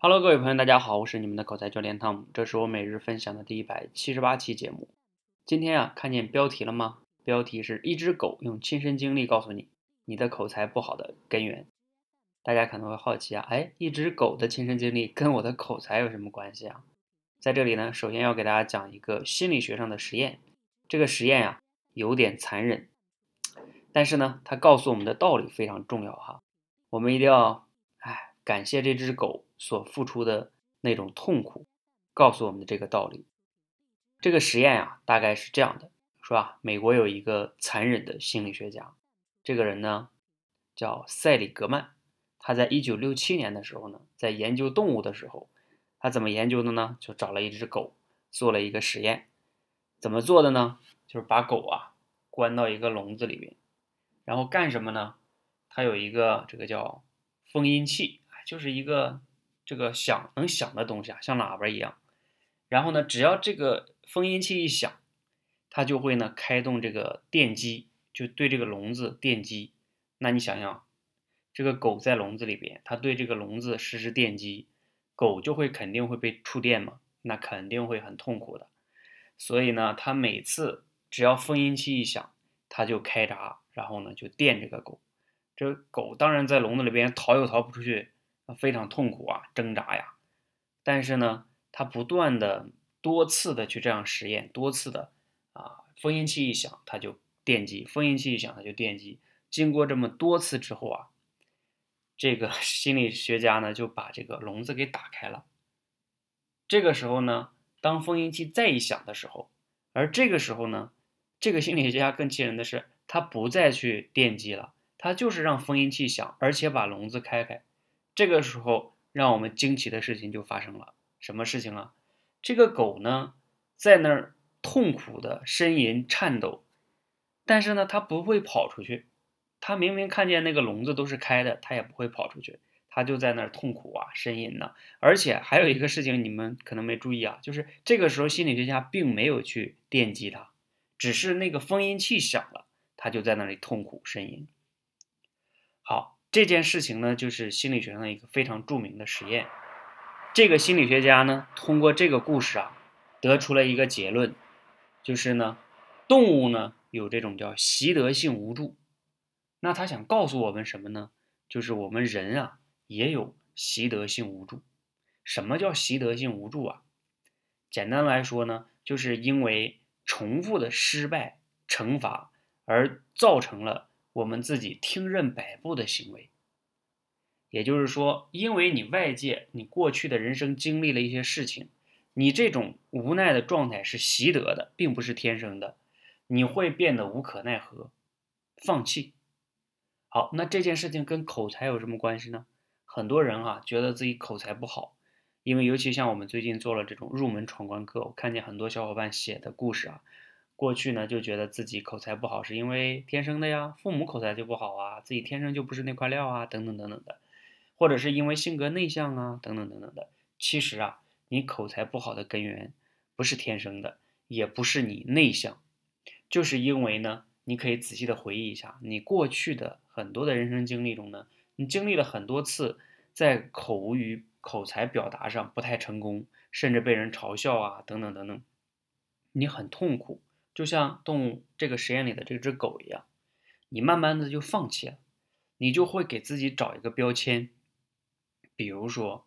Hello，各位朋友，大家好，我是你们的口才教练汤姆，这是我每日分享的第一百七十八期节目。今天啊，看见标题了吗？标题是一只狗用亲身经历告诉你你的口才不好的根源。大家可能会好奇啊，哎，一只狗的亲身经历跟我的口才有什么关系啊？在这里呢，首先要给大家讲一个心理学上的实验。这个实验呀，有点残忍，但是呢，它告诉我们的道理非常重要哈。我们一定要，感谢这只狗。所付出的那种痛苦，告诉我们的这个道理。这个实验啊，大概是这样的，是吧？美国有一个残忍的心理学家，这个人呢叫塞里格曼。他在一九六七年的时候呢，在研究动物的时候，他怎么研究的呢？就找了一只狗，做了一个实验。怎么做的呢？就是把狗啊关到一个笼子里边，然后干什么呢？他有一个这个叫封音器，就是一个。这个响能响的东西啊，像喇叭一样。然后呢，只要这个封音器一响，它就会呢开动这个电机，就对这个笼子电击。那你想想，这个狗在笼子里边，它对这个笼子实施电击，狗就会肯定会被触电嘛，那肯定会很痛苦的。所以呢，它每次只要封音器一响，它就开闸，然后呢就电这个狗。这狗当然在笼子里边逃又逃不出去。非常痛苦啊，挣扎呀，但是呢，他不断的多次的去这样实验，多次的啊，封音器一响，他就电击；封音器一响，他就电击。经过这么多次之后啊，这个 心理学家呢就把这个笼子给打开了。这个时候呢，当封音器再一响的时候，而这个时候呢，这个心理学家更气人的是，他不再去电击了，他就是让封音器响，而且把笼子开开。这个时候，让我们惊奇的事情就发生了。什么事情啊？这个狗呢，在那儿痛苦的呻吟、颤抖，但是呢，它不会跑出去。它明明看见那个笼子都是开的，它也不会跑出去。它就在那儿痛苦啊，呻吟呢。而且还有一个事情，你们可能没注意啊，就是这个时候心理学家并没有去电击它，只是那个封音器响了，它就在那里痛苦呻吟。好。这件事情呢，就是心理学上一个非常著名的实验。这个心理学家呢，通过这个故事啊，得出了一个结论，就是呢，动物呢有这种叫习得性无助。那他想告诉我们什么呢？就是我们人啊也有习得性无助。什么叫习得性无助啊？简单来说呢，就是因为重复的失败惩罚而造成了。我们自己听任摆布的行为，也就是说，因为你外界你过去的人生经历了一些事情，你这种无奈的状态是习得的，并不是天生的，你会变得无可奈何，放弃。好，那这件事情跟口才有什么关系呢？很多人啊觉得自己口才不好，因为尤其像我们最近做了这种入门闯关课，我看见很多小伙伴写的故事啊。过去呢，就觉得自己口才不好，是因为天生的呀，父母口才就不好啊，自己天生就不是那块料啊，等等等等的，或者是因为性格内向啊，等等等等的。其实啊，你口才不好的根源不是天生的，也不是你内向，就是因为呢，你可以仔细的回忆一下，你过去的很多的人生经历中呢，你经历了很多次在口语口才表达上不太成功，甚至被人嘲笑啊，等等等等，你很痛苦。就像动物这个实验里的这只狗一样，你慢慢的就放弃了，你就会给自己找一个标签，比如说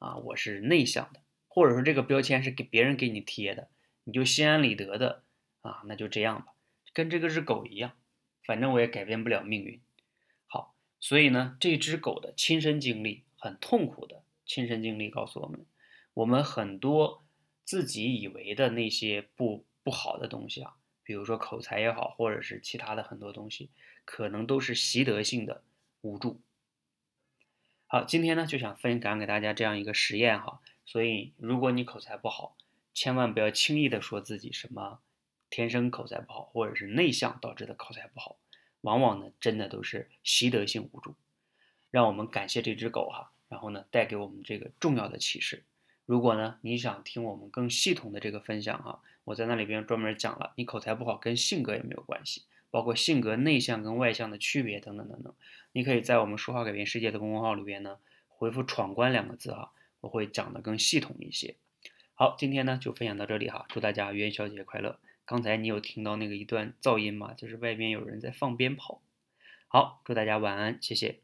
啊，我是内向的，或者说这个标签是给别人给你贴的，你就心安理得的啊，那就这样吧，跟这个只狗一样，反正我也改变不了命运。好，所以呢，这只狗的亲身经历很痛苦的亲身经历告诉我们，我们很多自己以为的那些不。不好的东西啊，比如说口才也好，或者是其他的很多东西，可能都是习得性的无助。好，今天呢就想分享给大家这样一个实验哈，所以如果你口才不好，千万不要轻易的说自己什么天生口才不好，或者是内向导致的口才不好，往往呢真的都是习得性无助。让我们感谢这只狗哈，然后呢带给我们这个重要的启示。如果呢你想听我们更系统的这个分享哈。我在那里边专门讲了，你口才不好跟性格也没有关系，包括性格内向跟外向的区别等等等等。你可以在我们说话改变世界的公众号里边呢，回复“闯关”两个字哈，我会讲的更系统一些。好，今天呢就分享到这里哈，祝大家元宵节快乐。刚才你有听到那个一段噪音吗？就是外边有人在放鞭炮。好，祝大家晚安，谢谢。